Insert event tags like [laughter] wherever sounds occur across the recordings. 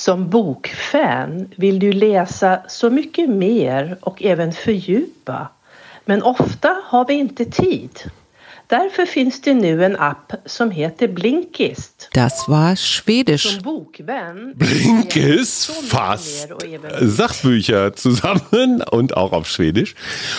Som bokfan vill du läsa så mycket mer och även fördjupa. Men ofta har vi inte tid. Därför finns det nu en App som heter Blinkist. Das war Schwedisch. Blinkist fasst Sachbücher zusammen [laughs] und auch auf Schwedisch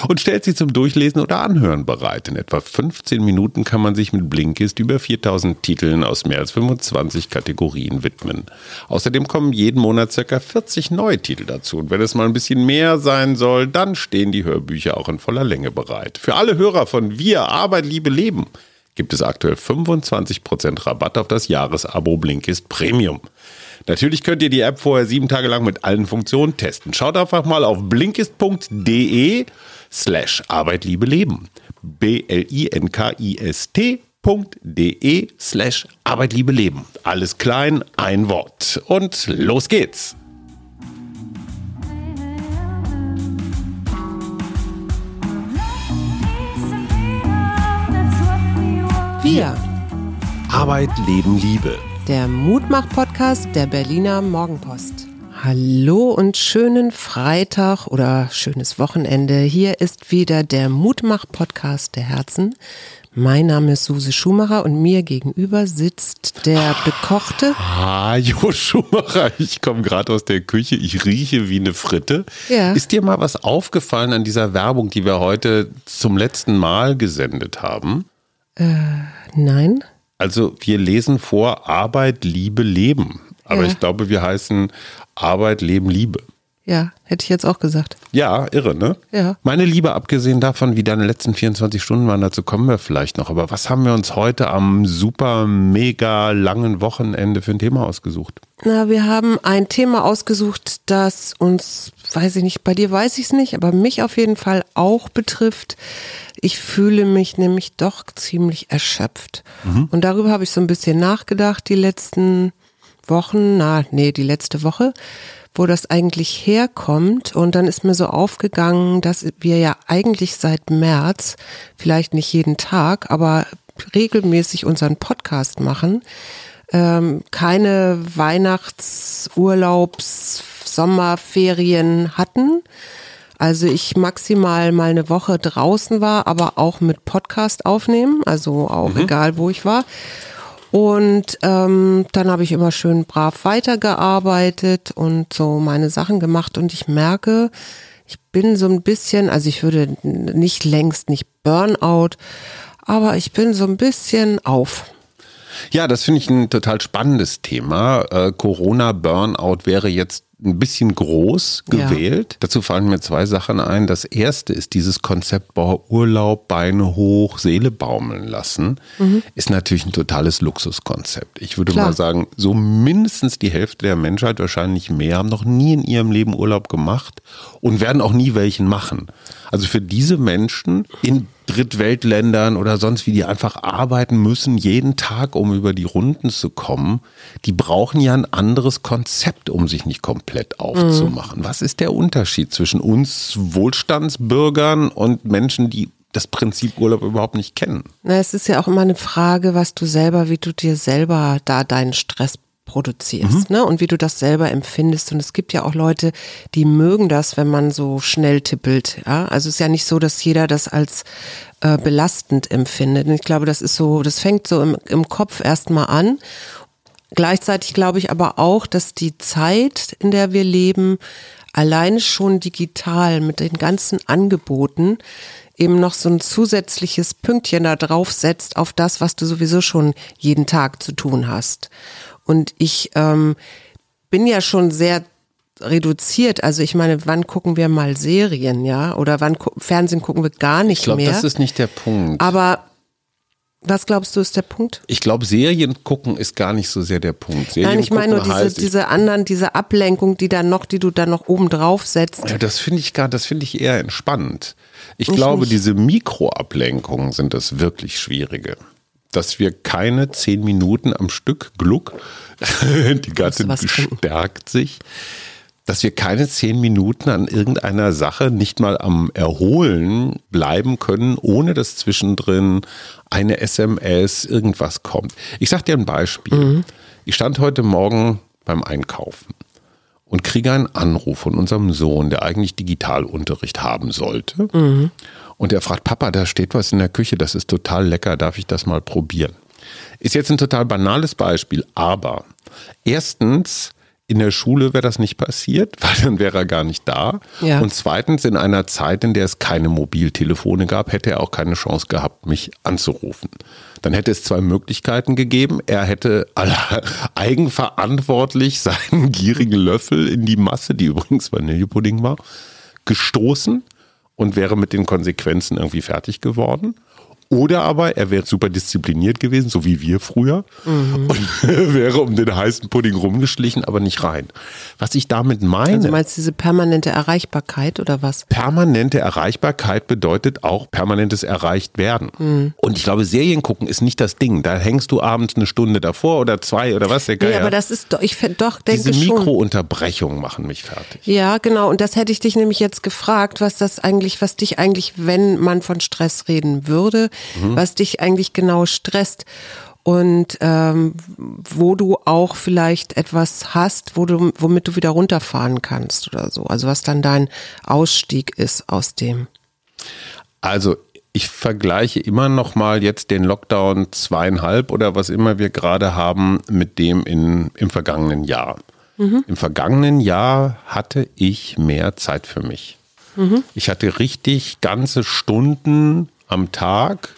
und stellt sie zum Durchlesen oder Anhören bereit. In etwa 15 Minuten kann man sich mit Blinkist über 4000 Titeln aus mehr als 25 Kategorien widmen. Außerdem kommen jeden Monat circa 40 neue Titel dazu. Und wenn es mal ein bisschen mehr sein soll, dann stehen die Hörbücher auch in voller Länge bereit. Für alle Hörer von Wir, Arbeit, Liebe, Leben gibt es aktuell 25% Rabatt auf das Jahresabo Blinkist Premium. Natürlich könnt ihr die App vorher sieben Tage lang mit allen Funktionen testen. Schaut einfach mal auf blinkist.de slash Arbeit, Liebe, Leben. B-L-I-N-K-I-S-T.de slash Arbeit, Liebe, Leben. Alles klein, ein Wort. Und los geht's. Wir, Arbeit, Leben, Liebe. der Mutmach-Podcast der Berliner Morgenpost. Hallo und schönen Freitag oder schönes Wochenende. Hier ist wieder der Mutmach-Podcast der Herzen. Mein Name ist Suse Schumacher und mir gegenüber sitzt der bekochte. Ah, Jo Schumacher, ich komme gerade aus der Küche, ich rieche wie eine Fritte. Ja. Ist dir mal was aufgefallen an dieser Werbung, die wir heute zum letzten Mal gesendet haben? Nein? Also wir lesen vor Arbeit, Liebe, Leben. Aber Ja. ich glaube, wir heißen Arbeit, Leben, Liebe. Ja, hätte ich jetzt auch gesagt. Ja, irre, ne? Ja. Meine Liebe, abgesehen davon, wie deine letzten 24 Stunden waren, dazu kommen wir vielleicht noch. Aber was haben wir uns heute am super, mega langen Wochenende für ein Thema ausgesucht? Na, wir haben ein Thema ausgesucht, das uns, weiß ich nicht, bei dir weiß ich es nicht, aber mich auf jeden Fall auch betrifft. Ich fühle mich nämlich doch ziemlich erschöpft. Und darüber habe ich so ein bisschen nachgedacht die letzten Wochen, na, nee, die letzte Woche, wo das eigentlich herkommt. Und dann ist mir so aufgegangen, dass wir ja eigentlich seit März, vielleicht nicht jeden Tag, aber regelmäßig unseren Podcast machen ähm, keine Weihnachts-, Urlaubs-, Sommerferien hatten. Also ich maximal mal eine Woche draußen war, aber auch mit Podcast aufnehmen, also auch egal wo ich war. Und ähm, dann habe ich immer schön brav weitergearbeitet und so meine Sachen gemacht und ich merke, ich bin so ein bisschen, also ich würde nicht längst nicht Burnout, aber ich bin so ein bisschen auf. Ja, das finde ich ein total spannendes Thema. Äh, Corona-Burnout wäre jetzt ein bisschen groß Ja. gewählt. Dazu fallen mir zwei Sachen ein. Das erste ist dieses Konzept Urlaub, Beine hoch, Seele baumeln lassen. Ist natürlich ein totales Luxuskonzept. Ich würde Klar. mal sagen, so mindestens die Hälfte der Menschheit, wahrscheinlich mehr, haben noch nie in ihrem Leben Urlaub gemacht und werden auch nie welchen machen. Also für diese Menschen in Drittweltländern oder sonst wie, die einfach arbeiten müssen jeden Tag, um über die Runden zu kommen, die brauchen ja ein anderes Konzept, um sich nicht komplett aufzumachen. Was ist der Unterschied zwischen uns Wohlstandsbürgern und Menschen, die das Prinzip Urlaub überhaupt nicht kennen? Na, es ist ja auch immer eine Frage, was du selber, wie du dir selber da deinen Stress produzierst, ne? Und wie du das selber empfindest. Und es gibt ja auch Leute, die mögen das, wenn man so schnell tippelt. Ja? Also es ist ja nicht so, dass jeder das als äh, belastend empfindet. Und ich glaube, das ist so, das fängt so im, im Kopf erstmal an. Gleichzeitig glaube ich aber auch, dass die Zeit, in der wir leben, alleine schon digital mit den ganzen Angeboten eben noch so ein zusätzliches Pünktchen da drauf setzt auf das, was du sowieso schon jeden Tag zu tun hast. Und ich ähm, bin ja schon sehr reduziert. Also ich meine, wann gucken wir mal Serien, ja? Oder wann gu Fernsehen gucken wir gar nicht Ich glaube, mehr. das ist nicht der Punkt. aber was glaubst du ist der Punkt? ich glaube, Serien gucken ist gar nicht so sehr der Punkt. Serien Nein, ich meine nur diese, heißt, ich- diese anderen, diese Ablenkung, die dann noch, die du dann noch oben drauf setzt. Ja, das finde ich gar, das finde ich eher entspannt. Ich Ich glaube, nicht. diese Mikroablenkungen sind das wirklich Schwierige. Dass wir keine zehn Minuten am Stück Gluck, [laughs] die Gattin bestärkt sich, dass wir keine zehn Minuten an irgendeiner Sache nicht mal am Erholen bleiben können, ohne dass zwischendrin eine SMS, irgendwas kommt. Ich sag dir ein Beispiel. Mhm. Ich stand heute Morgen beim Einkaufen und kriege einen Anruf von unserem Sohn, der eigentlich Digitalunterricht haben sollte. Und er fragt, Papa, da steht was in der Küche, das ist total lecker, darf ich das mal probieren? Ist jetzt ein total banales Beispiel, aber erstens, in der Schule wäre das nicht passiert, [laughs] weil dann wäre er gar nicht da. Ja. Und zweitens, in einer Zeit, in der es keine Mobiltelefone gab, hätte er auch keine Chance gehabt, mich anzurufen. Dann hätte es zwei Möglichkeiten gegeben. Er hätte [laughs] eigenverantwortlich seinen gierigen Löffel in die Masse, die übrigens Vanillepudding war, gestoßen und wäre mit den Konsequenzen irgendwie fertig geworden. Oder aber er wäre super diszipliniert gewesen, so wie wir früher, und [laughs] wäre um den heißen Pudding rumgeschlichen, aber nicht rein. Was ich damit meine, Also meinst du diese permanente Erreichbarkeit oder was? permanente Erreichbarkeit bedeutet auch permanentes Erreichtwerden. Und ich glaube, Serien gucken ist nicht das Ding. Da hängst du abends eine Stunde davor oder zwei oder was, der Nee, Geier. aber das ist doch, ich doch, denke Diese. Mikrounterbrechungen machen mich fertig. Ja, genau. Und das hätte ich dich nämlich jetzt gefragt, was das eigentlich, was dich eigentlich, wenn man von Stress reden würde, Mhm. was dich eigentlich genau stresst und ähm, wo du auch vielleicht etwas hast, wo du, womit du wieder runterfahren kannst oder so. Also was dann dein Ausstieg ist aus dem. Also ich vergleiche immer noch mal jetzt den Lockdown zweieinhalb oder was immer wir gerade haben mit dem in, im vergangenen Jahr. Im vergangenen Jahr hatte ich mehr Zeit für mich. Ich hatte richtig ganze Stunden am Tag,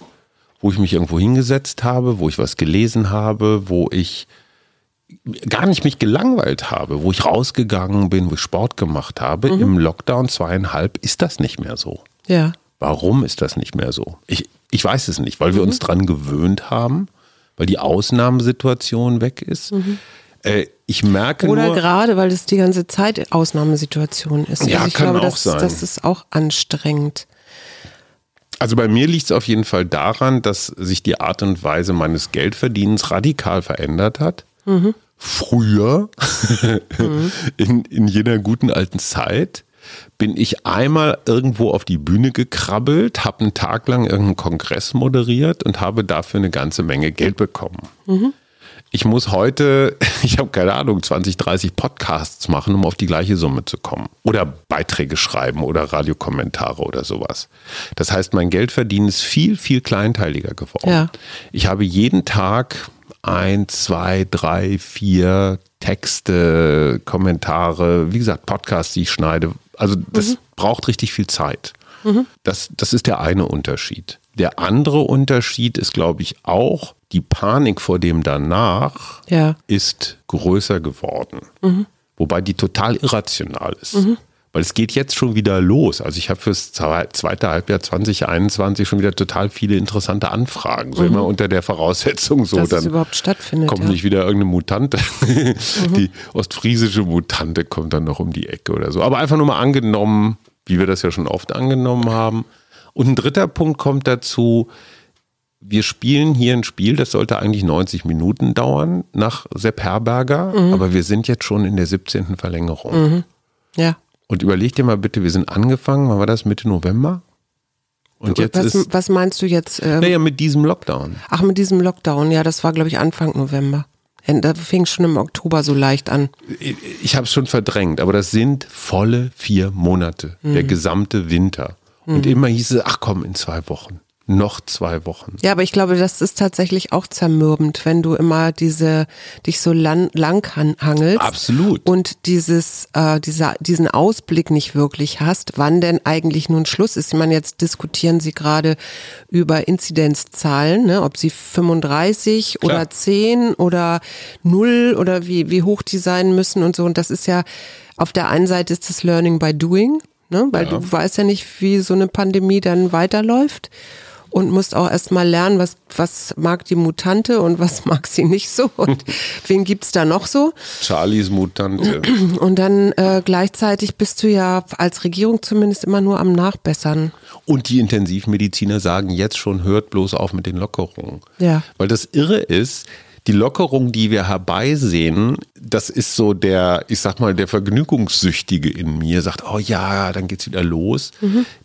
wo ich mich irgendwo hingesetzt habe, wo ich was gelesen habe, wo ich gar nicht mich gelangweilt habe, wo ich rausgegangen bin, wo ich Sport gemacht habe. Im Lockdown zweieinhalb ist das nicht mehr so. Ja. Warum ist das nicht mehr so? Ich, ich weiß es nicht, weil wir uns dran gewöhnt haben, weil die Ausnahmesituation weg ist. Äh, ich merke Oder nur, gerade, weil es die ganze Zeit Ausnahmesituation ist. Ja, also ich kann glaube, auch das, sein. das ist auch anstrengend. Also bei mir liegt es auf jeden Fall daran, dass sich die Art und Weise meines Geldverdienens radikal verändert hat. Früher, [laughs] in, in jener guten alten Zeit, bin ich einmal irgendwo auf die Bühne gekrabbelt, habe einen Tag lang irgendeinen Kongress moderiert und habe dafür eine ganze Menge Geld bekommen. Ich muss heute, [laughs] ich habe keine Ahnung, 20, 30 Podcasts machen, um auf die gleiche Summe zu kommen. Oder Beiträge schreiben oder Radiokommentare oder sowas. Das heißt, mein Geldverdienen ist viel, viel kleinteiliger geworden. Ja. Ich habe jeden Tag ein, zwei, drei, vier Texte, Kommentare, wie gesagt, Podcasts, die ich schneide. Also das braucht richtig viel Zeit. Das, das ist der eine Unterschied. Der andere Unterschied ist, glaube ich, auch, die Panik vor dem danach Ja. ist größer geworden. Wobei die total irrational ist. Weil es geht jetzt schon wieder los. Also ich habe fürs zwe- zweite Halbjahr 2021 schon wieder total viele interessante Anfragen. So immer unter der Voraussetzung, so Dass es dann überhaupt stattfindet. kommt ja. nicht wieder irgendeine Mutante. [laughs] Die ostfriesische Mutante kommt dann noch um die Ecke oder so. Aber einfach nur mal angenommen, wie wir das ja schon oft angenommen haben. Und ein dritter Punkt kommt dazu. Wir spielen hier ein Spiel, das sollte eigentlich 90 Minuten dauern nach Sepp Herberger, Mhm. aber wir sind jetzt schon in der 17. Verlängerung. Ja. Und überleg dir mal bitte, wir sind angefangen, wann war das? Mitte November? Und jetzt was, ist, was meinst du jetzt? Ähm, naja, mit diesem Lockdown. Ach, mit diesem Lockdown, ja, das war, glaube ich, Anfang November. Ja, Da fing schon im Oktober so leicht an. Ich, ich habe es schon verdrängt, aber das sind volle vier Monate, der gesamte Winter. Und immer hieß es, ach komm, in zwei Wochen, noch zwei Wochen. Ja, aber ich glaube, das ist tatsächlich auch zermürbend, wenn du immer diese dich so lang, lang han- hangelst Absolut. und dieses äh, dieser diesen Ausblick nicht wirklich hast, wann denn eigentlich nun Schluss ist. Ich meine, jetzt diskutieren sie gerade über Inzidenzzahlen, ne, ob sie 35 Klar. oder 10 oder 0 oder wie wie hoch die sein müssen und so und das ist ja auf der einen Seite ist das Learning by Doing, ne, weil du weißt ja nicht, wie so eine Pandemie dann weiterläuft und musst auch erstmal lernen, was, was mag die Mutante und was [laughs] mag sie nicht so und [laughs] wen gibt's da noch so. Charlies Mutante. [clears throat] Und dann äh, gleichzeitig bist du ja als Regierung zumindest immer nur am Nachbessern. Und die Intensivmediziner sagen jetzt schon, hört bloß auf mit den Lockerungen. Ja. Weil das Irre ist, die Lockerung, die wir herbeisehen, das ist so der, ich sag mal, der Vergnügungssüchtige in mir, sagt, oh ja, dann geht's wieder los.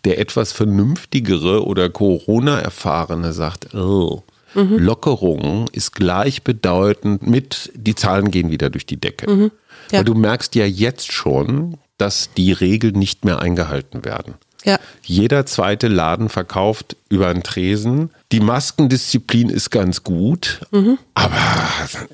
Der etwas vernünftigere oder Corona-Erfahrene sagt, oh, Lockerung ist gleichbedeutend mit, die Zahlen gehen wieder durch die Decke. Mhm. Ja. Weil du merkst ja jetzt schon, dass die Regeln nicht mehr eingehalten werden. Ja. Jeder zweite Laden verkauft über einen Tresen. Die Maskendisziplin ist ganz gut, Mhm. aber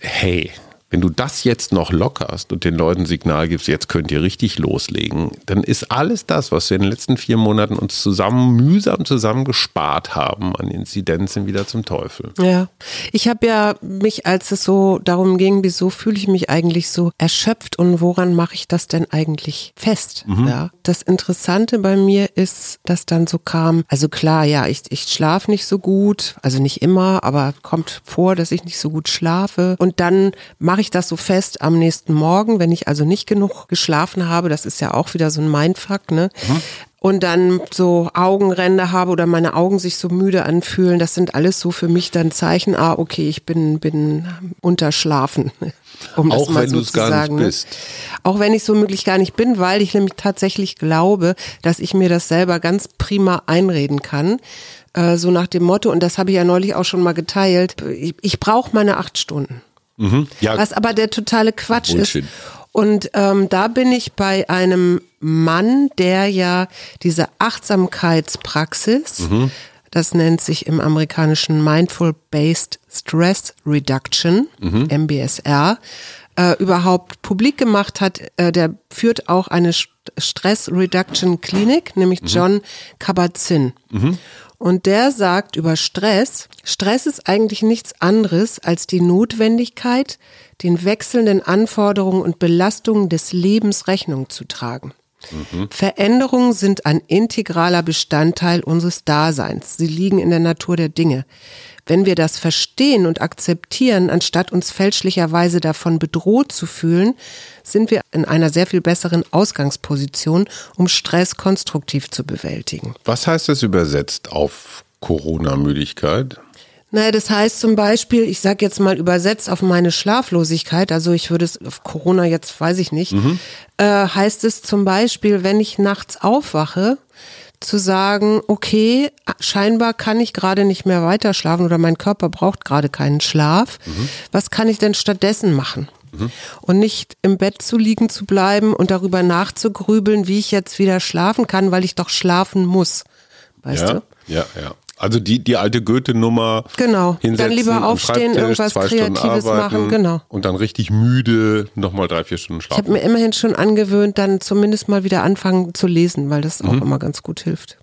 hey, wenn du das jetzt noch lockerst und den Leuten Signal gibst, jetzt könnt ihr richtig loslegen, dann ist alles das, was wir in den letzten vier Monaten uns zusammen mühsam zusammen gespart haben an Inzidenzen wieder zum Teufel. Ja, ich habe ja mich, als es so darum ging, wieso fühle ich mich eigentlich so erschöpft und woran mache ich das denn eigentlich fest? Ja, das Interessante bei mir ist, dass dann so kam, also klar, ja, ich, ich schlafe nicht so gut, also nicht immer, aber kommt vor, dass ich nicht so gut schlafe und dann mache ich das so fest am nächsten Morgen, wenn ich also nicht genug geschlafen habe, das ist ja auch wieder so ein Mindfuck, ne? und dann so Augenränder habe oder meine Augen sich so müde anfühlen, das sind alles so für mich dann Zeichen, ah, okay, ich bin, bin unterschlafen. [laughs] Um das Auch mal wenn so du es gar nicht sagen, ne? bist. Auch wenn ich so möglich gar nicht bin, weil ich nämlich tatsächlich glaube, dass ich mir das selber ganz prima einreden kann. Äh, so nach dem Motto, und das habe ich ja neulich auch schon mal geteilt, ich, ich brauche meine acht Stunden. Mhm. Ja, Was aber der totale Quatsch Bullshit. ist. Und ähm, da bin ich bei einem Mann, der ja diese Achtsamkeitspraxis, das nennt sich im amerikanischen Mindful Based Stress Reduction, MBSR, äh, überhaupt publik gemacht hat. Äh, der führt auch eine St- Stress Reduction Klinik, nämlich John Kabat-Zinn. Und der sagt über Stress, Stress ist eigentlich nichts anderes als die Notwendigkeit, den wechselnden Anforderungen und Belastungen des Lebens Rechnung zu tragen. Veränderungen sind ein integraler Bestandteil unseres Daseins. Sie liegen in der Natur der Dinge. Wenn wir das verstehen und akzeptieren, anstatt uns fälschlicherweise davon bedroht zu fühlen, sind wir in einer sehr viel besseren Ausgangsposition, um Stress konstruktiv zu bewältigen. was heißt das übersetzt auf Corona-Müdigkeit? Naja, das heißt zum Beispiel, ich sage jetzt mal übersetzt auf meine Schlaflosigkeit, also ich würde es auf Corona jetzt, weiß ich nicht, äh, heißt es zum Beispiel, wenn ich nachts aufwache, zu sagen, okay, scheinbar kann ich gerade nicht mehr weiter schlafen oder mein Körper braucht gerade keinen Schlaf. Was kann ich denn stattdessen machen? Und nicht im Bett zu liegen zu bleiben und darüber nachzugrübeln, wie ich jetzt wieder schlafen kann, weil ich doch schlafen muss. Weißt ja, du? ja, ja. Also die, die alte Goethe-Nummer. Genau. Dann hinsetzen, lieber am aufstehen, irgendwas Kreatives arbeiten machen, genau. Und dann richtig müde nochmal drei, vier Stunden Ich habe schlafen. mir immerhin schon angewöhnt, dann zumindest mal wieder anfangen zu lesen, weil das auch Mhm. immer ganz gut hilft.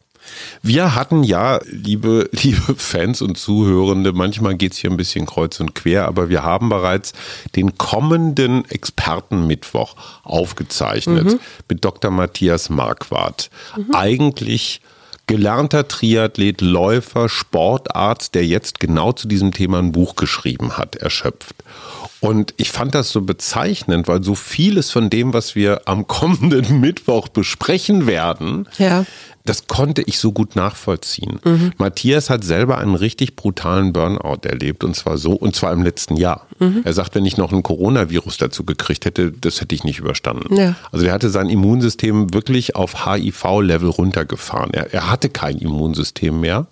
Wir hatten ja, liebe, [laughs] liebe Fans und Zuhörende, manchmal geht's hier ein bisschen kreuz und quer, aber wir haben bereits den kommenden Expertenmittwoch aufgezeichnet Mhm. mit Dr. Matthias Marquardt. Eigentlich gelernter Triathlet, Läufer, Sportarzt, der jetzt genau zu diesem Thema ein Buch geschrieben hat, erschöpft. Und ich fand das so bezeichnend, weil so vieles von dem, was wir am kommenden [laughs] Mittwoch besprechen werden, Ja. Das konnte ich so gut nachvollziehen. Matthias hat selber einen richtig brutalen Burnout erlebt und zwar so, und zwar im letzten Jahr. Er sagt, wenn ich noch ein Coronavirus dazu gekriegt hätte, das hätte ich nicht überstanden. Ja. Also der hatte sein Immunsystem wirklich auf HIV-Level runtergefahren. Er, er hatte kein Immunsystem mehr.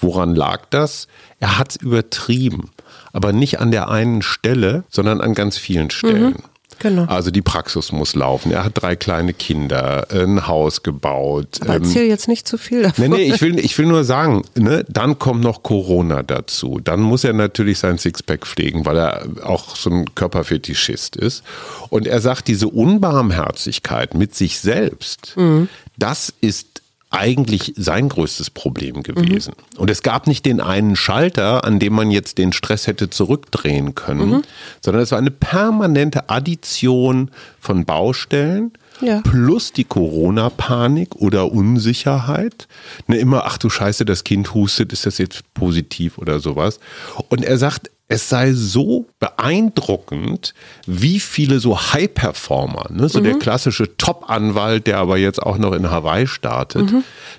Woran lag das? Er hat es übertrieben. Aber nicht an der einen Stelle, sondern an ganz vielen Stellen. Genau. Also die Praxis muss laufen. Er hat drei kleine Kinder, ein Haus gebaut. Aber ähm, erzähl jetzt nicht zu viel davon. Nee, nee, ich will, ich will nur sagen, ne, dann kommt noch Corona dazu. Dann muss er natürlich sein Sixpack pflegen, weil er auch so ein Körperfetischist ist. Und er sagt, diese Unbarmherzigkeit mit sich selbst, das ist eigentlich sein größtes Problem gewesen. Und es gab nicht den einen Schalter, an dem man jetzt den Stress hätte zurückdrehen können, sondern es war eine permanente Addition von Baustellen, Ja. plus die Corona-Panik oder Unsicherheit. Ne, immer, ach du Scheiße, das Kind hustet, ist das jetzt positiv oder sowas? Und er sagt, es sei so beeindruckend, wie viele so High-Performer, ne, so der klassische Top-Anwalt, der aber jetzt auch noch in Hawaii startet,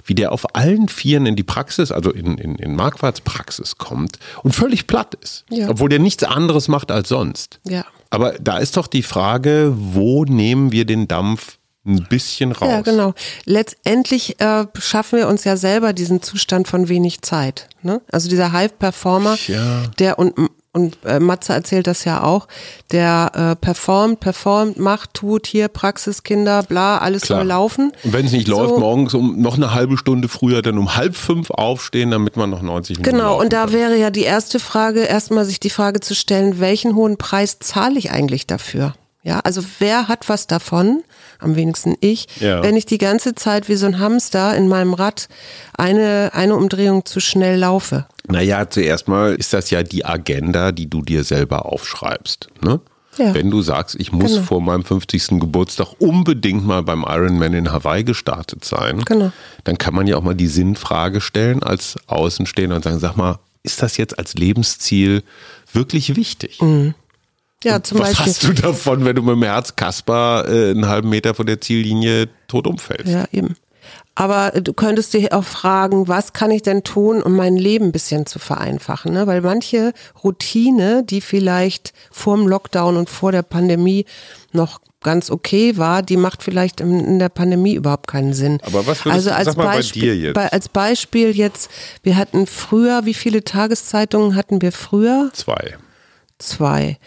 wie der auf allen Vieren in die Praxis, also in, in, in Marquards Praxis kommt und völlig platt ist. Ja. Obwohl der nichts anderes macht als sonst. Ja. Aber da ist doch die Frage, wo nehmen wir den Dampf ein bisschen raus. Ja, genau. Letztendlich äh, schaffen wir uns ja selber diesen Zustand von wenig Zeit. Ne? Also dieser High-Performer, Ja. der und und äh, Matze erzählt das ja auch, der äh, performt, performt, macht, tut hier Praxiskinder, bla, alles Klar. soll laufen. Und wenn es nicht So. läuft, morgens um noch eine halbe Stunde früher, dann um halb fünf aufstehen, damit man noch 90 Minuten Genau, und da kann. wäre ja die erste Frage, erstmal sich die Frage zu stellen, welchen hohen Preis zahle ich eigentlich dafür? Ja, also wer hat was davon? Am wenigsten ich, Ja. wenn ich die ganze Zeit wie so ein Hamster in meinem Rad eine, eine Umdrehung zu schnell laufe. Naja, zuerst mal ist das ja die Agenda, die du dir selber aufschreibst. Ne? Ja. Wenn du sagst, ich muss Genau. vor meinem 50. Geburtstag unbedingt mal beim Ironman in Hawaii gestartet sein, Genau. dann kann man ja auch mal die Sinnfrage stellen als Außenstehender und sagen, sag mal, ist das jetzt als Lebensziel wirklich wichtig? Ja, zum Was Beispiel. hast du davon, wenn du mit dem Herz Kasper äh, einen halben Meter von der Ziellinie tot umfällst? Ja, eben. Aber äh, du könntest dir auch fragen, was kann ich denn tun, um mein Leben ein bisschen zu vereinfachen? Ne? Weil manche Routine, die vielleicht vor dem Lockdown und vor der Pandemie noch ganz okay war, die macht vielleicht in, in der Pandemie überhaupt keinen Sinn. Aber was würdest also du- als sag mal bei Beispiel, dir jetzt. Bei, als Beispiel jetzt, wir hatten früher, wie viele Tageszeitungen hatten wir früher? Zwei. Zwei.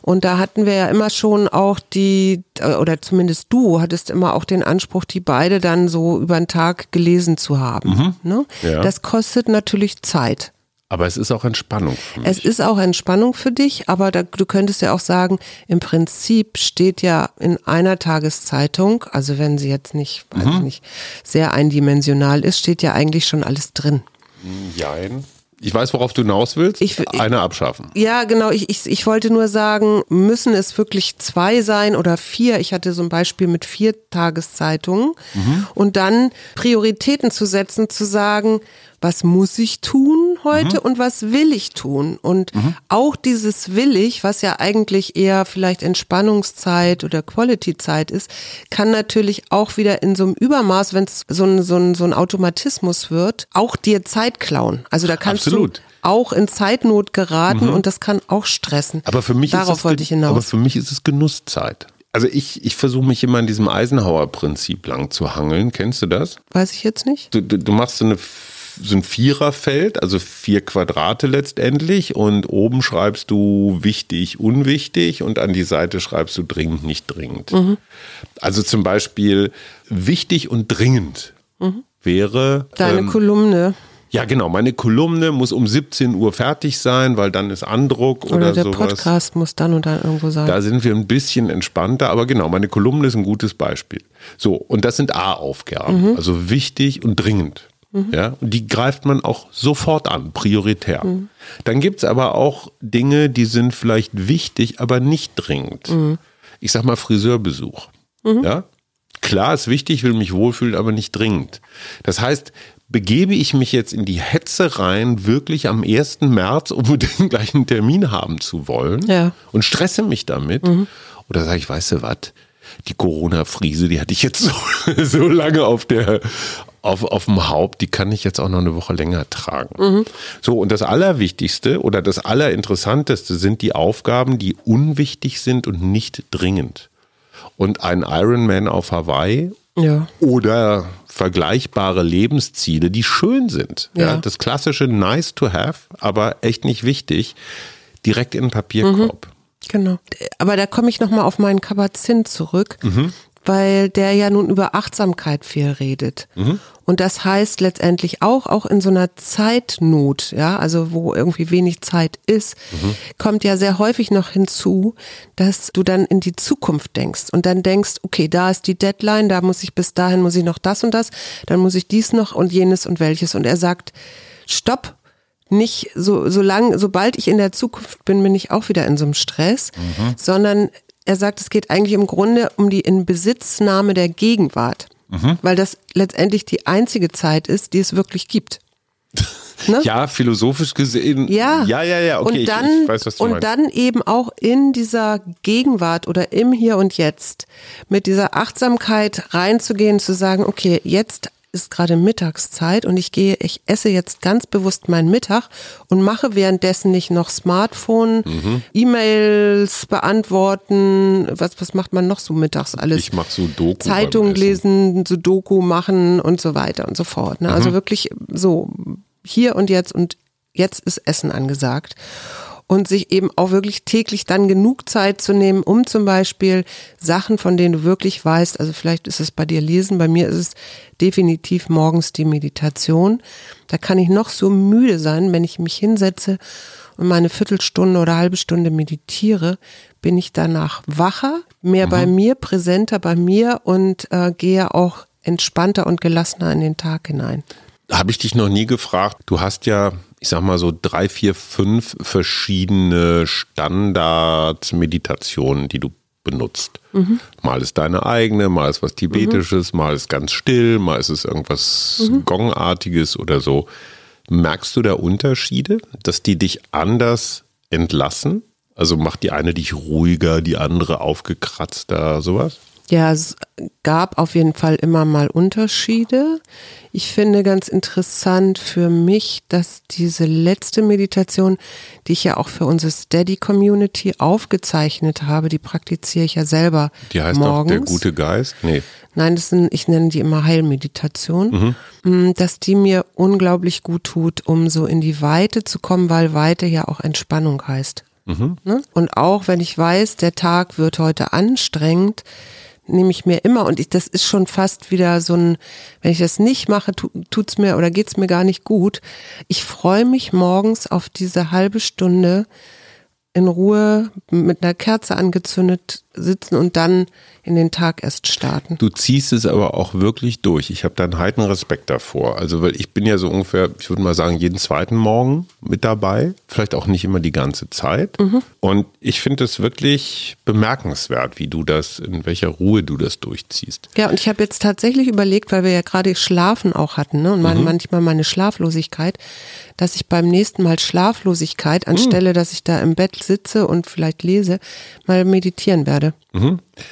Und da hatten wir ja immer schon auch die, oder zumindest du hattest immer auch den Anspruch, die beide dann so über den Tag gelesen zu haben. Ne? Ja. Das kostet natürlich Zeit. Aber es ist auch Entspannung für mich. Es ist auch Entspannung für dich, aber da, du könntest ja auch sagen, im Prinzip steht ja in einer Tageszeitung, also wenn sie jetzt nicht, weiß ich nicht, sehr eindimensional ist, steht ja eigentlich schon alles drin. Jein. Ich weiß, worauf du hinaus willst. Ich- Eine abschaffen. Ja, genau. Ich, ich, ich wollte nur sagen, müssen es wirklich zwei sein oder vier? Ich hatte so ein Beispiel mit vier Tageszeitungen. Und dann Prioritäten zu setzen, zu sagen, was muss ich tun heute und was will ich tun? Und auch dieses will ich, was ja eigentlich eher vielleicht Entspannungszeit oder Quality-Zeit ist, kann natürlich auch wieder in so einem Übermaß, wenn es so ein, so, ein, so ein Automatismus wird, auch dir Zeit klauen. Also da kannst Absolut. du auch in Zeitnot geraten und das kann auch stressen. Aber für mich Darauf ist es, wollte ich hinaus. Aber für mich ist es Genusszeit. Also ich, ich versuche mich immer an diesem Eisenhower-Prinzip lang zu hangeln. Kennst du das? Weiß ich jetzt nicht. Du, du, du machst so, eine, so ein Viererfeld, also vier Quadrate letztendlich und oben schreibst du wichtig, unwichtig und an die Seite schreibst du dringend, nicht dringend. Mhm. Also zum Beispiel wichtig und dringend wäre... Mhm. Deine ähm, Kolumne ja, genau. Meine Kolumne muss um 17 Uhr fertig sein, weil dann ist Andruck oder, oder, der sowas. Podcast muss dann und dann irgendwo sein. Da sind wir ein bisschen entspannter, aber genau, meine Kolumne ist ein gutes Beispiel. So, und das sind A-Aufgaben, Mhm. also wichtig und dringend. Ja, und die greift man auch sofort an, prioritär. Mhm. Dann gibt's aber auch Dinge, die sind vielleicht wichtig, aber nicht dringend. Mhm. Ich sag mal Friseurbesuch. Ja, klar ist wichtig, ich will mich wohlfühlen, aber nicht dringend. Das heißt, begebe ich mich jetzt in die Hetze rein, wirklich am 1. März [laughs] unbedingt gleich einen Termin haben zu wollen Ja. und stresse mich damit? Oder sage ich, weißt du was, die Corona-Friese, die hatte ich jetzt [laughs] so, so lange auf der auf, auf dem Haupt, die kann ich jetzt auch noch eine Woche länger tragen. So, und das Allerwichtigste oder das Allerinteressanteste sind die Aufgaben, die unwichtig sind und nicht dringend. Und ein Ironman auf Hawaii ja. oder vergleichbare Lebensziele, die schön sind. Ja. Ja. das klassische nice to have, aber echt nicht wichtig, direkt in den Papierkorb. Genau. Aber da komme ich nochmal auf meinen Kabazin zurück, Mhm. weil der ja nun über Achtsamkeit viel redet. Mhm. Und das heißt letztendlich auch, auch in so einer Zeitnot, ja, also wo irgendwie wenig Zeit ist, Mhm. kommt ja sehr häufig noch hinzu, dass du dann in die Zukunft denkst und dann denkst, okay, da ist die Deadline, da muss ich bis dahin muss ich noch das und das, dann muss ich dies noch und jenes und welches. Und er sagt, stopp, nicht so, solange, sobald ich in der Zukunft bin, bin ich auch wieder in so einem Stress, sondern er sagt, es geht eigentlich im Grunde um die Inbesitznahme der Gegenwart, weil das letztendlich die einzige Zeit ist, die es wirklich gibt. [laughs] Ne? Ja, philosophisch gesehen. Ja, ja, ja, ja. Okay, und dann, ich, ich weiß, was du und meinst. dann eben auch in dieser Gegenwart oder im Hier und Jetzt mit dieser Achtsamkeit reinzugehen, zu sagen, okay, jetzt ist gerade Mittagszeit und ich gehe, ich esse jetzt ganz bewusst meinen Mittag und mache währenddessen nicht noch Smartphone, Mhm. E-Mails beantworten, was, was macht man noch so mittags alles? Ich mache Sudoku beim Zeitung lesen, Sudoku machen und so weiter und so fort. Ne? Mhm. Also wirklich so hier und jetzt und jetzt ist Essen angesagt. Und sich eben auch wirklich täglich dann genug Zeit zu nehmen, um zum Beispiel Sachen, von denen du wirklich weißt, also vielleicht ist es bei dir Lesen, bei mir ist es definitiv morgens die Meditation. Da kann ich noch so müde sein, wenn ich mich hinsetze und meine Viertelstunde oder halbe Stunde meditiere, bin ich danach wacher, mehr bei mir, präsenter bei mir und äh, gehe auch entspannter und gelassener in den Tag hinein. Habe ich dich noch nie gefragt. Du hast ja, ich sag mal so drei, vier, fünf verschiedene Standard-Meditationen, die du benutzt. Mal ist deine eigene, mal ist was Tibetisches, mal ist ganz still, mal ist es irgendwas Gongartiges oder so. Merkst du da Unterschiede, dass die dich anders entlassen? Also macht die eine dich ruhiger, die andere aufgekratzter, sowas? Ja, es gab auf jeden Fall immer mal Unterschiede. Ich finde ganz interessant für mich, dass diese letzte Meditation, die ich ja auch für unsere Steady Community aufgezeichnet habe, die praktiziere ich ja selber Die heißt morgens. auch der gute Geist? Nee. Nein, das sind, ich nenne die immer Heilmeditation, Mm, dass die mir unglaublich gut tut, um so in die Weite zu kommen, weil Weite ja auch Entspannung heißt. Ne? Und auch wenn ich weiß, der Tag wird heute anstrengend, nehme ich mir immer und ich, das ist schon fast wieder so ein, wenn ich das nicht mache, tu, tut's mir oder geht's mir gar nicht gut. Ich freue mich morgens auf diese halbe Stunde in Ruhe mit einer Kerze angezündet sitzen und dann in den Tag erst starten. Du ziehst es aber auch wirklich durch. Ich habe da einen heiden Respekt davor. Also, weil ich bin ja so ungefähr, ich würde mal sagen, jeden zweiten Morgen mit dabei. Vielleicht auch nicht immer die ganze Zeit. Und ich finde es wirklich bemerkenswert, wie du das, in welcher Ruhe du das durchziehst. Ja, und ich habe jetzt tatsächlich überlegt, weil wir ja gerade Schlafen auch hatten, ne? Und man, manchmal meine Schlaflosigkeit, dass ich beim nächsten Mal Schlaflosigkeit, anstelle, dass ich da im Bett sitze und vielleicht lese, mal meditieren werde.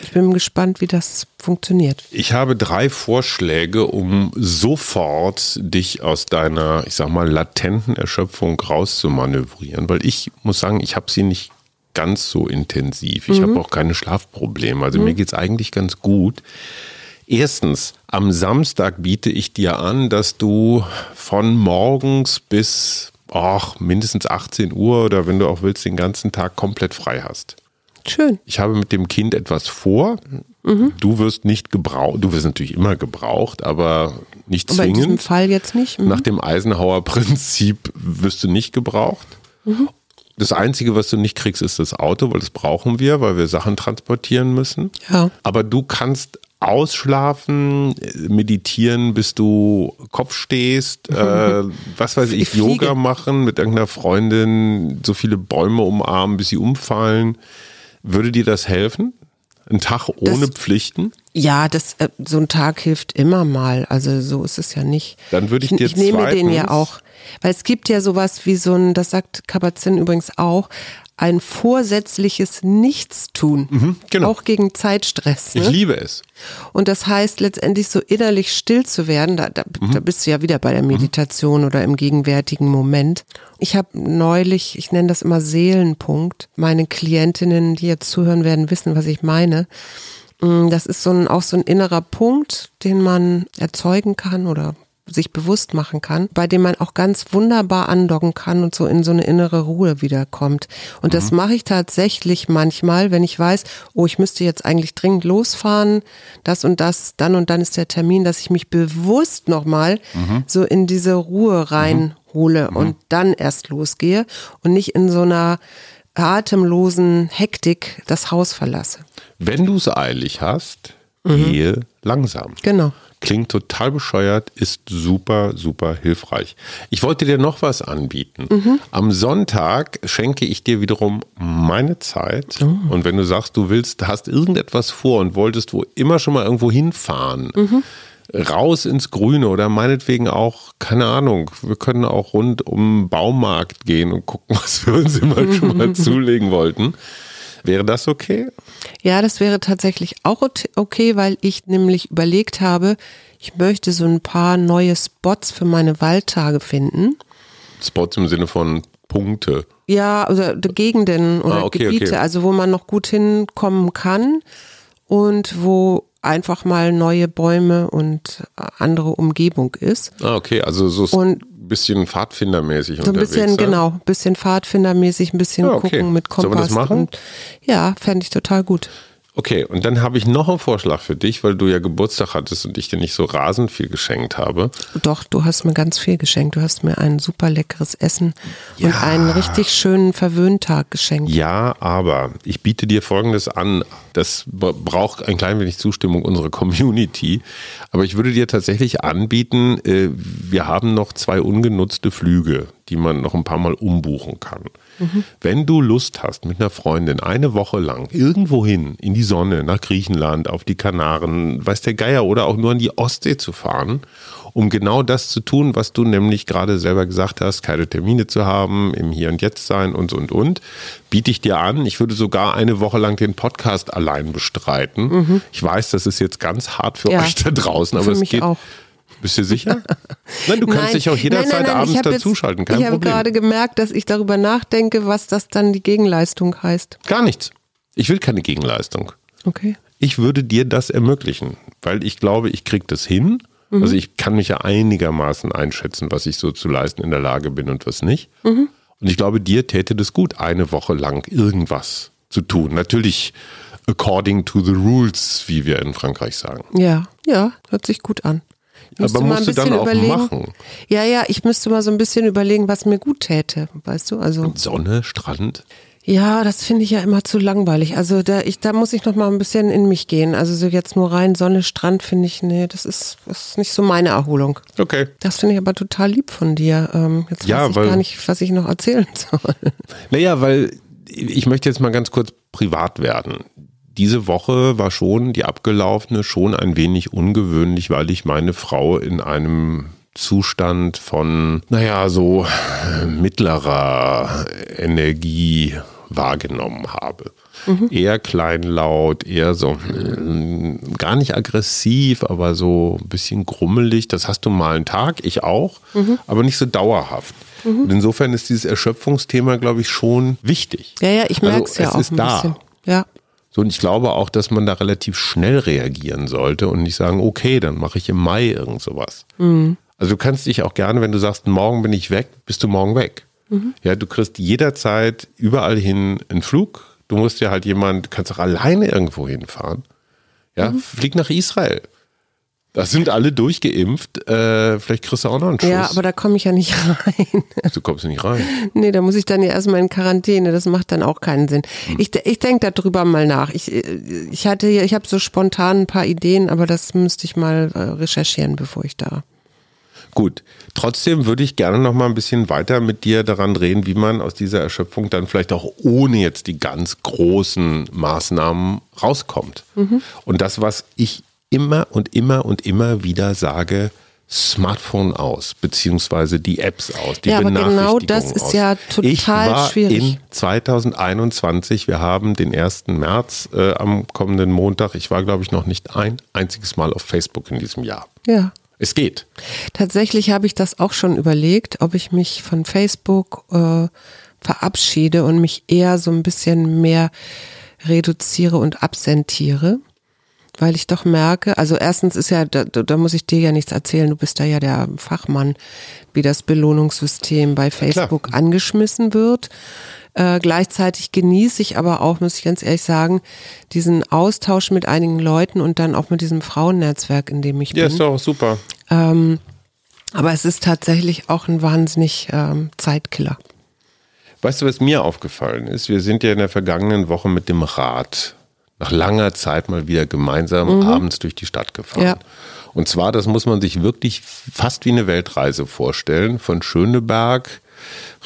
Ich bin gespannt, wie das funktioniert. Ich habe drei Vorschläge, um sofort dich aus deiner, ich sag mal, latenten Erschöpfung rauszumanövrieren, weil ich muss sagen, ich habe sie nicht ganz so intensiv. Ich habe auch keine Schlafprobleme. Also mir geht's eigentlich ganz gut. Erstens, am Samstag biete ich dir an, dass du von morgens bis ach, mindestens 18 Uhr oder wenn du auch willst, den ganzen Tag komplett frei hast Schön. ich habe mit dem Kind etwas vor. Du wirst nicht gebraucht, du wirst natürlich immer gebraucht, aber nicht Aber in diesem zwingend. Fall jetzt nicht. Mhm. Nach dem Eisenhower Prinzip [laughs] wirst du nicht gebraucht. Das Einzige, was du nicht kriegst, ist das Auto, weil das brauchen wir, weil wir Sachen transportieren müssen. Ja. Aber du kannst ausschlafen, meditieren, bis du Kopf stehst, äh, was weiß ich, Ich. Yoga machen, mit irgendeiner Freundin, so viele Bäume umarmen, bis sie umfallen. Würde dir das helfen? Ein Tag ohne Das- Pflichten? Ja, das, äh, so ein Tag hilft immer mal. Also so ist es ja nicht. Dann würde ich ich, dir ich nehme den ja auch. Weil es gibt ja sowas wie so ein, das sagt Kabat-Zinn übrigens auch, ein vorsätzliches Nichtstun. genau. Auch gegen Zeitstress. Ich Ne? liebe es. Und das heißt letztendlich so innerlich still zu werden, da, da, da bist du ja wieder bei der Meditation oder im gegenwärtigen Moment. Ich habe neulich, ich nenne das immer Seelenpunkt, meine Klientinnen, die jetzt zuhören werden, wissen, was ich meine. Mm, Das ist so ein, auch so ein innerer Punkt, den man erzeugen kann oder sich bewusst machen kann, bei dem man auch ganz wunderbar andocken kann und so in so eine innere Ruhe wiederkommt. Und das mache ich tatsächlich manchmal, wenn ich weiß, oh, ich müsste jetzt eigentlich dringend losfahren, das und das, dann und dann ist der Termin, dass ich mich bewusst nochmal so in diese Ruhe reinhole und dann erst losgehe und nicht in so einer atemlosen Hektik das Haus verlasse. Wenn du es eilig hast, gehe langsam. Genau. Klingt total bescheuert, ist super, super hilfreich. Ich wollte dir noch was anbieten. Am Sonntag schenke ich dir wiederum meine Zeit. Und wenn du sagst, du willst, hast irgendetwas vor und wolltest wo immer schon mal irgendwo hinfahren, raus ins Grüne oder meinetwegen auch, keine Ahnung, wir können auch rund um den Baumarkt gehen und gucken, [laughs] was wir uns immer schon mal [laughs] zulegen wollten. Wäre das okay? Ja, das wäre tatsächlich auch okay, weil ich nämlich überlegt habe, ich möchte so ein paar neue Spots für meine Waldtage finden. Spots im Sinne von Punkte. Ja, also Gegenden oder Ah, okay, Gebiete, okay. also wo man noch gut hinkommen kann und wo einfach mal neue Bäume und äh, andere Umgebung ist. Ah, okay, also so ein bisschen Pfadfindermäßig So ein bisschen, ja? genau, ein bisschen Pfadfindermäßig, ein bisschen Ja, okay. gucken mit Sollen wir Kompass. das machen? Und, ja, fände ich total gut. Okay, und dann habe ich noch einen Vorschlag für dich, weil du ja Geburtstag hattest und ich dir nicht so rasend viel geschenkt habe. Doch, du hast mir ganz viel geschenkt. Du hast mir ein super leckeres Essen und einen richtig schönen Verwöhntag geschenkt. Ja, aber ich biete dir Folgendes an. Das braucht ein klein wenig Zustimmung unserer Community. Aber ich würde dir tatsächlich anbieten, äh, wir haben noch zwei ungenutzte Flüge, die man noch ein paar Mal umbuchen kann. Wenn du Lust hast, mit einer Freundin eine Woche lang irgendwo hin, in die Sonne, nach Griechenland, auf die Kanaren, weiß der Geier, oder auch nur an die Ostsee zu fahren, um genau das zu tun, was du nämlich gerade selber gesagt hast, keine Termine zu haben, im Hier und Jetzt sein und, und, und, biete ich dir an. Ich würde sogar eine Woche lang den Podcast allein bestreiten. Ich weiß, das ist jetzt ganz hart für Ja, euch da draußen, aber es geht. auch. Bist du sicher? [laughs] Nein, du kannst Nein, dich auch jederzeit nein, nein, nein, abends dazuschalten, kein Ich habe Problem. gerade gemerkt, dass ich darüber nachdenke, was das dann die Gegenleistung heißt. Gar nichts. Ich will keine Gegenleistung. Okay. Ich würde dir das ermöglichen, weil ich glaube, ich kriege das hin. Also ich kann mich ja einigermaßen einschätzen, was ich so zu leisten in der Lage bin und was nicht. Und ich glaube, dir täte das gut, eine Woche lang irgendwas zu tun. Natürlich according to the rules, wie wir in Frankreich sagen. Ja, ja, hört sich gut an. Müsste Aber mal musst ein du dann bisschen auch überlegen. machen. Ja, ja, ich müsste mal so ein bisschen überlegen, was mir gut täte, weißt du? Also Sonne, Strand. ja, das finde ich ja immer zu langweilig. Also da, ich, da muss ich noch mal ein bisschen in mich gehen. Also so jetzt nur rein Sonne, Strand finde ich, nee, das ist, das ist nicht so meine Erholung. Okay. Das finde ich aber total lieb von dir. Ähm, jetzt Ja, weiß ich weil- gar nicht, was ich noch erzählen [laughs] soll. Naja, weil ich möchte jetzt mal ganz kurz privat werden. Diese Woche war schon, die abgelaufene, schon ein wenig ungewöhnlich, weil ich meine Frau in einem Zustand von, naja, so äh, mittlerer Energie wahrgenommen habe. Eher kleinlaut, eher so äh, gar nicht aggressiv, aber so ein bisschen grummelig. Das hast du mal einen Tag, ich auch, aber nicht so dauerhaft. Und insofern ist dieses Erschöpfungsthema, glaube ich, schon wichtig. Ja, ja, ich Also, merke es ja es auch ist ein da. bisschen. Ja. So, und ich glaube auch, dass man da relativ schnell reagieren sollte und nicht sagen, okay, dann mache ich im Mai irgend sowas. Also du kannst dich auch gerne, wenn du sagst, morgen bin ich weg, bist du morgen weg. Ja, du kriegst jederzeit überall hin einen Flug. Du musst ja halt jemand, du kannst auch alleine irgendwo hinfahren. Ja, flieg nach Israel. Da sind alle durchgeimpft. Äh, vielleicht kriegst du auch noch einen Schuss. Ja, aber da komme ich ja nicht [laughs] rein. du kommst nicht rein. Nee, da muss ich dann ja erstmal in Quarantäne. Das macht dann auch keinen Sinn. Hm. Ich, ich denke darüber mal nach. Ich, ich hatte, hier- ich habe so spontan ein paar Ideen, aber das müsste ich mal äh, recherchieren, bevor ich da. Gut, trotzdem würde ich gerne noch mal ein bisschen weiter mit dir daran drehen, wie man aus dieser Erschöpfung dann vielleicht auch ohne jetzt die ganz großen Maßnahmen rauskommt. Und das, was ich immer und immer und immer wieder sage, Smartphone aus, beziehungsweise die Apps aus, die Ja, aber genau das ist aus. ja total ich war schwierig. in 2021, wir haben den 1. März äh, am kommenden Montag, ich war glaube ich noch nicht ein einziges Mal auf Facebook in diesem Jahr. Ja. Es geht. Tatsächlich habe ich das auch schon überlegt, ob ich mich von Facebook äh, verabschiede und mich eher so ein bisschen mehr reduziere und absentiere. Weil ich doch merke, also erstens ist ja, da, da muss ich dir ja nichts erzählen, du bist da ja der Fachmann, wie das Belohnungssystem bei Facebook angeschmissen wird. Äh, gleichzeitig genieße ich aber auch, muss ich ganz ehrlich sagen, diesen Austausch mit einigen Leuten und dann auch mit diesem Frauennetzwerk, in dem ich Ja, bin. ist doch super. Ähm, aber es ist tatsächlich auch ein wahnsinnig ähm, Zeitkiller. Weißt du, was mir aufgefallen ist? Wir sind ja in der vergangenen Woche mit dem Rad nach langer Zeit mal wieder gemeinsam abends durch die Stadt gefahren. Ja. Und zwar, das muss man sich wirklich fast wie eine Weltreise vorstellen, von Schöneberg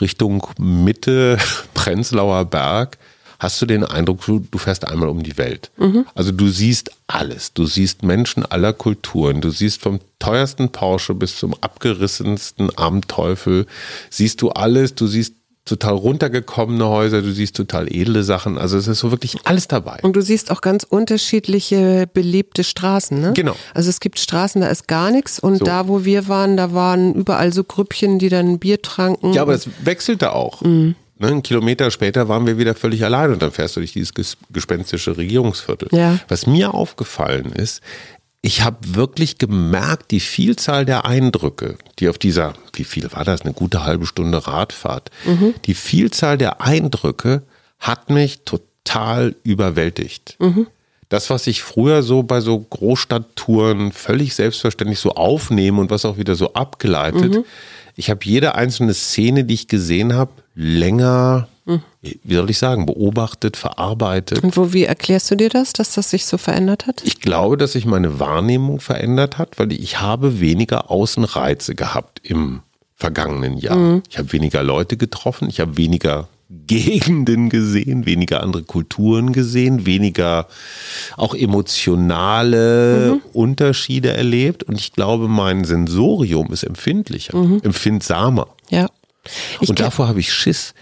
Richtung Mitte, [laughs] Prenzlauer Berg. Hast du den Eindruck, du, du fährst einmal um die Welt. Also du siehst alles. Du siehst Menschen aller Kulturen. Du siehst vom teuersten Porsche bis zum abgerissensten Amteufel. Siehst du alles. Du siehst total runtergekommene Häuser, du siehst total edle Sachen. Also es ist so wirklich alles dabei. Und du siehst auch ganz unterschiedliche belebte Straßen, ne? Genau. Also es gibt Straßen, da ist gar nichts und So. da, wo wir waren, da waren überall so Grüppchen, die dann Bier tranken. Ja, aber das wechselte auch. Mhm. Ne, einen Kilometer später waren wir wieder völlig allein und dann fährst du durch dieses ges- gespenstische Regierungsviertel. Ja. Was mir aufgefallen ist, ich habe wirklich gemerkt, die Vielzahl der Eindrücke, die auf dieser, wie viel war das, eine gute halbe Stunde Radfahrt, Mhm. die Vielzahl der Eindrücke hat mich total überwältigt. Das, was ich früher so bei so Großstadttouren völlig selbstverständlich so aufnehme und was auch wieder so abgeleitet, ich habe jede einzelne Szene, die ich gesehen habe, länger, wie soll ich sagen, beobachtet, verarbeitet. Und wo, wie erklärst du dir das, dass das sich so verändert hat? Ich glaube, dass sich meine Wahrnehmung verändert hat, weil ich habe weniger Außenreize gehabt im vergangenen Jahr. Ich habe weniger Leute getroffen, ich habe weniger [laughs] Gegenden gesehen, weniger andere Kulturen gesehen, weniger auch emotionale Unterschiede erlebt und ich glaube, mein Sensorium ist empfindlicher, empfindsamer. Ja. Ich und davor habe ich Schiss.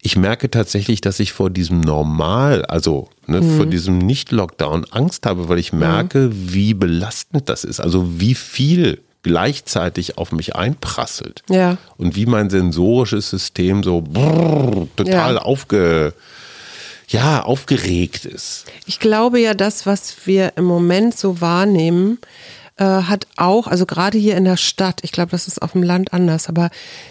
Ich merke tatsächlich, dass ich vor diesem Normal, also ne, vor Mhm. diesem Nicht-Lockdown Angst habe, weil ich merke, wie belastend das ist. Also wie viel gleichzeitig auf mich einprasselt. Ja. Und wie mein sensorisches System so brrr, total Ja. aufge, ja, aufgeregt ist. Ich glaube ja, das, was wir im Moment so wahrnehmen, äh, hat auch, also gerade hier in der Stadt, ich glaube, das ist auf dem Land anders, aber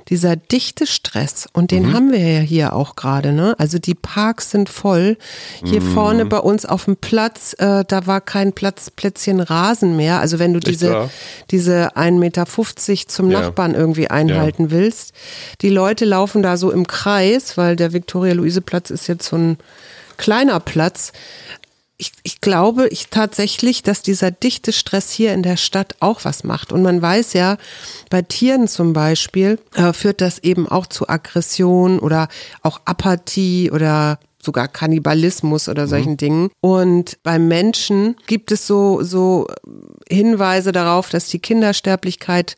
dieser dichte Stress, und den haben wir ja hier auch gerade, ne? Also die Parks sind voll. Hier vorne bei uns auf dem Platz, äh, da war kein Platz, Plätzchen Rasen mehr. Also wenn du diese, diese 1,50 Meter zum Ja. Nachbarn irgendwie einhalten willst. Die Leute laufen da so im Kreis, weil der Viktoria-Luise-Platz ist jetzt so ein kleiner Platz. Ich, ich glaube ich tatsächlich, dass dieser dichte Stress hier in der Stadt auch was macht. Und man weiß ja, bei Tieren zum Beispiel äh, führt das eben auch zu Aggression oder auch Apathie oder sogar Kannibalismus oder solchen Dingen. Und beim Menschen gibt es so, so Hinweise darauf, dass die Kindersterblichkeit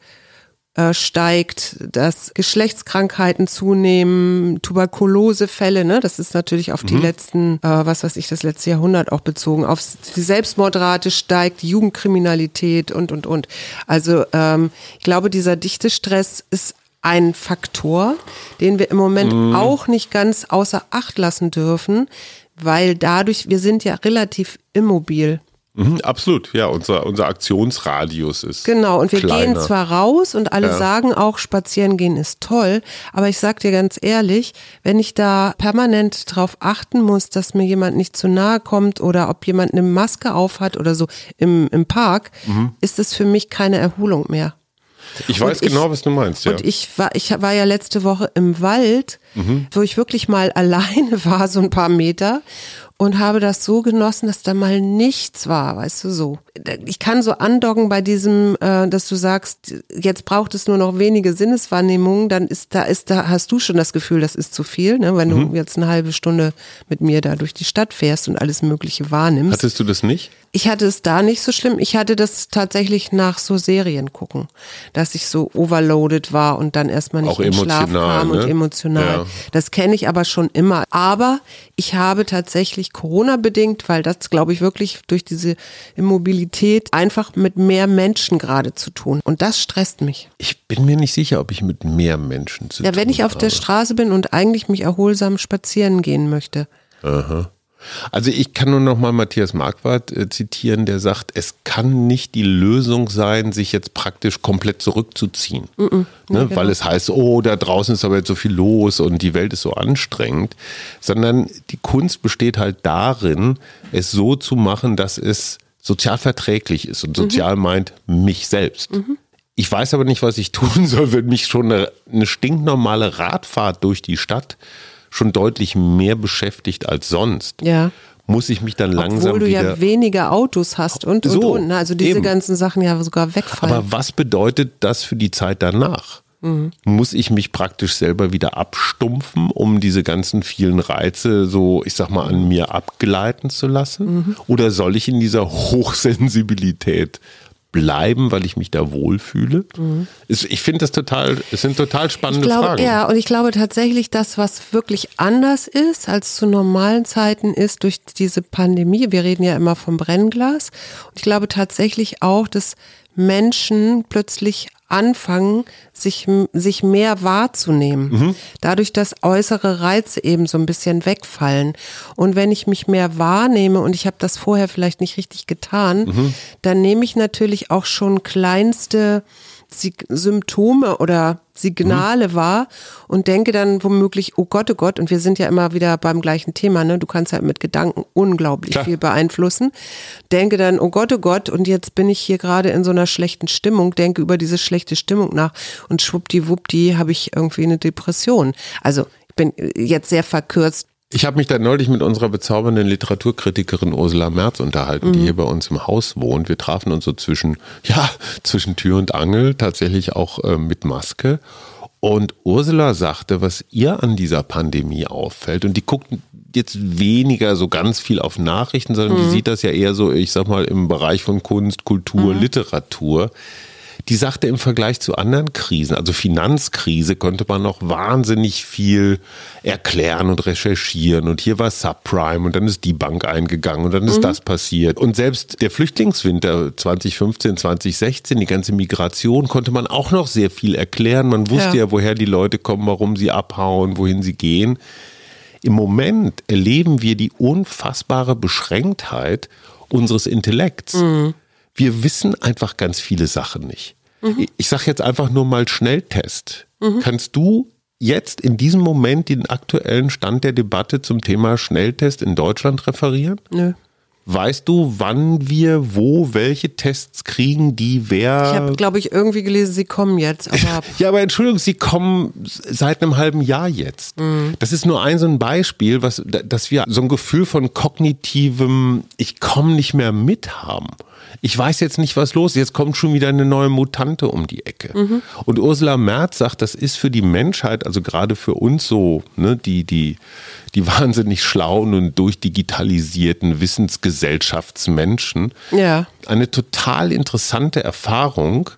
äh, steigt, dass Geschlechtskrankheiten zunehmen, Tuberkulosefälle, ne? Das ist natürlich auf die letzten, äh, was weiß ich, das letzte Jahrhundert auch bezogen. Auf die Selbstmordrate steigt, Jugendkriminalität und und und. Also ähm, ich glaube, dieser dichte Stress ist ein Faktor, den wir im Moment auch nicht ganz außer Acht lassen dürfen, weil dadurch, wir sind ja relativ immobil. Mhm, absolut, ja, unser, unser Aktionsradius ist. Genau, und wir kleiner. gehen zwar raus und alle Ja. sagen auch, spazieren gehen ist toll, aber ich sag dir ganz ehrlich, wenn ich da permanent drauf achten muss, dass mir jemand nicht zu nahe kommt oder ob jemand eine Maske aufhat oder so im, im Park, Mhm. ist es für mich keine Erholung mehr. Ich weiß Und ich- genau, was du meinst, ja. Und ich war, ich war ja letzte Woche im Wald, Mhm. wo ich wirklich mal [laughs] alleine war, so ein paar Meter. Und habe das so genossen, dass da mal nichts war, weißt du so. Ich kann so andocken bei diesem, äh, dass du sagst, jetzt braucht es nur noch wenige Sinneswahrnehmungen, dann ist da, ist da, hast du schon das Gefühl, das ist zu viel, ne? wenn Mhm. du jetzt eine halbe Stunde mit mir da durch die Stadt fährst und alles Mögliche wahrnimmst. Hattest du das nicht? Ich hatte es da nicht so schlimm. Ich hatte das tatsächlich nach so Serien gucken, dass ich so overloaded war und dann erstmal nicht Auch in Schlaf kam ne? und emotional. Ja. Das kenne ich aber schon immer. Aber ich habe tatsächlich Corona bedingt, weil das glaube ich wirklich durch diese Immobilität einfach mit mehr Menschen gerade zu tun. Und das stresst mich. Ich bin mir nicht sicher, ob ich mit mehr Menschen zu Ja, tun wenn ich auf habe. der Straße bin und eigentlich mich erholsam spazieren gehen möchte. Also ich kann nur noch mal Matthias Marquardt äh, zitieren, der sagt, es kann nicht die Lösung sein, sich jetzt praktisch komplett zurückzuziehen. ne? Weil es heißt, oh, da draußen ist aber jetzt so viel los und die Welt ist so anstrengend. Sondern die Kunst besteht halt darin, es so zu machen, dass es sozial verträglich ist. Und sozial meint mich selbst. Ich weiß aber nicht, was ich tun [laughs] soll, wenn mich schon eine, eine stinknormale Radfahrt durch die Stadt schon deutlich mehr beschäftigt als sonst. Ja. Muss ich mich dann langsam Obwohl du wieder. ja weniger Autos hast und, und, So, und. ne? Also diese eben. ganzen Sachen ja sogar wegfallen. aber was bedeutet das für die Zeit danach? Mhm. Muss ich mich praktisch selber wieder abstumpfen, um diese ganzen vielen Reize so, ich sag mal, an mir abgleiten zu lassen? Mhm. Oder soll ich in dieser [laughs] Hochsensibilität bleiben, weil ich mich da wohlfühle? Mhm. Ich finde das total, es sind total spannende ich glaube, Fragen. Ja, und ich glaube tatsächlich, das, was wirklich anders ist als zu normalen Zeiten, ist durch diese Pandemie. Wir reden ja immer vom Brennglas. Und ich glaube tatsächlich auch, dass Menschen plötzlich anfangen, sich, sich mehr wahrzunehmen. Mhm. Dadurch, dass äußere Reize eben so ein bisschen wegfallen. Und wenn ich mich mehr wahrnehme und ich habe das vorher vielleicht nicht richtig getan, mhm. dann nehme ich natürlich auch schon kleinste Symptome oder Signale mhm. wahr und denke dann womöglich, oh Gott, oh Gott, und wir sind ja immer wieder beim gleichen Thema, ne? Du kannst halt mit Gedanken unglaublich Klar. viel beeinflussen. Denke dann, oh Gott, oh Gott, und jetzt bin ich hier gerade in so einer schlechten Stimmung, denke über diese schlechte Stimmung nach und schwuppdiwuppdi habe ich irgendwie eine Depression. Also ich bin jetzt sehr verkürzt ich habe mich da neulich mit unserer bezaubernden Literaturkritikerin Ursula Merz unterhalten, mhm. die hier bei uns im Haus wohnt. Wir trafen uns so zwischen, [laughs] ja, zwischen Tür und Angel, tatsächlich auch äh, mit Maske. Und Ursula sagte, was ihr an dieser Pandemie auffällt, und die guckt jetzt weniger so ganz viel auf Nachrichten, sondern mhm. die sieht das ja eher so, ich sag mal, im Bereich von Kunst, Kultur, mhm. Literatur die sagte im Vergleich zu anderen Krisen, also Finanzkrise, konnte man noch wahnsinnig viel erklären und recherchieren. Und hier war Subprime und dann ist die Bank eingegangen und dann ist mhm. das passiert. Und selbst der Flüchtlingswinter 2015, 2016, die ganze Migration, konnte man auch noch sehr viel erklären. Man wusste ja, ja woher die Leute kommen, warum sie abhauen, wohin sie gehen. Im Moment erleben wir die unfassbare Beschränktheit unseres Intellekts. Mhm. Wir wissen einfach ganz viele Sachen nicht. Mhm. Ich sage jetzt einfach nur mal Schnelltest. Mhm. Kannst du jetzt in diesem Moment den aktuellen Stand der Debatte zum Thema Schnelltest in Deutschland referieren? Nö. Weißt du, wann wir wo welche Tests kriegen, die wer. Ich habe, glaube ich, irgendwie gelesen, sie kommen jetzt. Aber [laughs] ja, aber Entschuldigung, sie kommen seit einem halben Jahr jetzt. Mhm. Das ist nur ein so ein Beispiel, was, dass wir so ein Gefühl von kognitivem, ich komme nicht mehr mit haben ich weiß jetzt nicht, was los ist. Jetzt kommt schon wieder eine neue Mutante um die Ecke. Mhm. Und Ursula Merz sagt, das ist für die Menschheit, also gerade für uns so, ne, die, die, die [laughs] wahnsinnig schlauen und durchdigitalisierten Wissensgesellschaftsmenschen, ja. eine total interessante Erfahrung,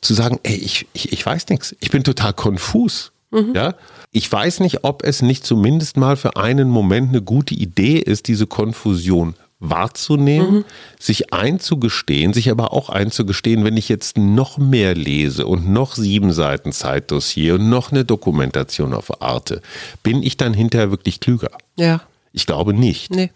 zu sagen, ey, ich, ich, ich weiß nichts, ich bin total konfus. Mhm. Ja, ich weiß nicht, ob es nicht zumindest mal für einen Moment eine gute Idee ist, diese Konfusion wahrzunehmen, mhm. sich einzugestehen, sich aber auch einzugestehen, wenn ich jetzt noch mehr lese und noch sieben Seiten Zeitdossier und noch eine Dokumentation auf Arte, bin ich dann hinterher wirklich klüger? Ja. Ich glaube nicht. Nee.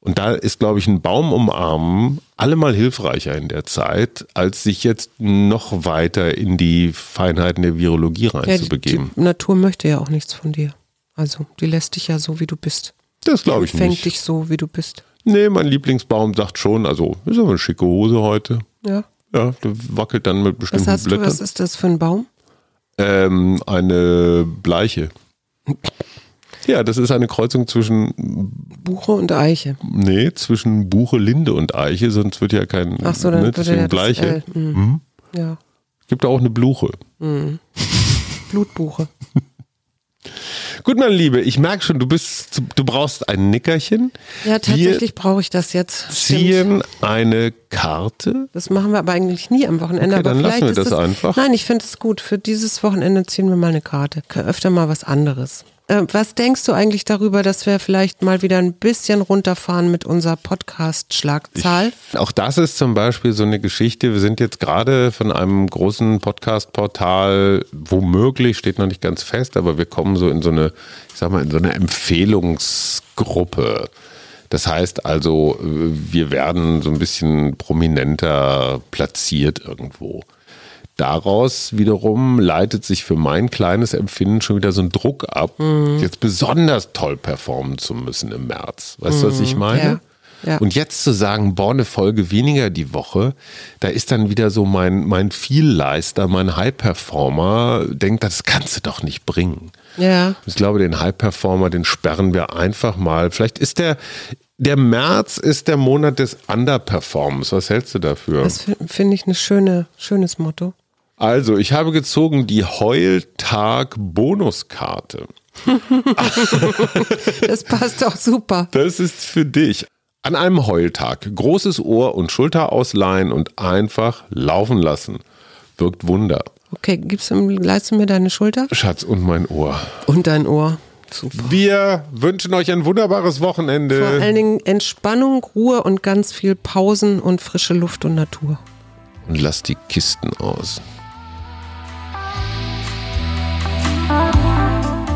Und da ist, glaube ich, ein Baum umarmen allemal hilfreicher in der Zeit, als sich jetzt noch weiter in die Feinheiten der Virologie reinzubegeben. Ja, die, die Natur möchte ja auch nichts von dir. Also, die lässt dich ja so, wie du bist. Das glaube ich nicht. Fängt dich so, wie du bist. Nee, mein Lieblingsbaum sagt schon, also ist aber eine schicke Hose heute. Ja. Ja, der wackelt dann mit bestimmten was hast Blättern. Du, was ist das für ein Baum? Ähm, eine Bleiche. Ja, das ist eine Kreuzung zwischen Buche und Eiche. Nee, zwischen Buche, Linde und Eiche, sonst wird ja kein Ach so, dann ne, deswegen ja Bleiche. Mhm. Mhm. Ja. Gibt auch eine Bluche. Mhm. [laughs] Blutbuche. Gut, meine Liebe, ich merke schon, du bist, du brauchst ein Nickerchen. Ja, tatsächlich brauche ich das jetzt. Ziehen Stimmt. eine Karte. Das machen wir aber eigentlich nie am Wochenende. Okay, aber dann lassen wir das, das einfach. Nein, ich finde es gut. Für dieses Wochenende ziehen wir mal eine Karte. Öfter mal was anderes. Äh, was denkst du eigentlich darüber, dass wir vielleicht mal wieder ein bisschen runterfahren mit unserer Podcast-Schlagzahl? Auch das ist zum Beispiel so eine Geschichte. Wir sind jetzt gerade von einem großen Podcast-Portal, womöglich, steht noch nicht ganz fest, aber wir kommen so in so eine, ich sag mal, in so eine Empfehlungsgruppe. Das heißt also, wir werden so ein bisschen prominenter platziert irgendwo daraus wiederum leitet sich für mein kleines Empfinden schon wieder so ein Druck ab, mhm. jetzt besonders toll performen zu müssen im März. Weißt mhm. du, was ich mhm. meine? Ja. Ja. Und jetzt zu sagen, boah, eine Folge weniger die Woche, da ist dann wieder so mein, mein Vielleister, mein High-Performer, denkt, das kannst du doch nicht bringen. Ja. Ich glaube, den High-Performer, den sperren wir einfach mal. Vielleicht ist der, der März ist der Monat des Underperformance. Was hältst du dafür? Das finde ich ein schöne, schönes Motto. Also, ich habe gezogen die Heultag-Bonuskarte. [laughs] das passt auch super. Das ist für dich. An einem Heultag großes Ohr und Schulter ausleihen und einfach laufen lassen. Wirkt Wunder. Okay, gibst du, leist du mir deine Schulter? Schatz, und mein Ohr. Und dein Ohr. Super. Wir wünschen euch ein wunderbares Wochenende. Vor allen Dingen Entspannung, Ruhe und ganz viel Pausen und frische Luft und Natur. Und lasst die Kisten aus.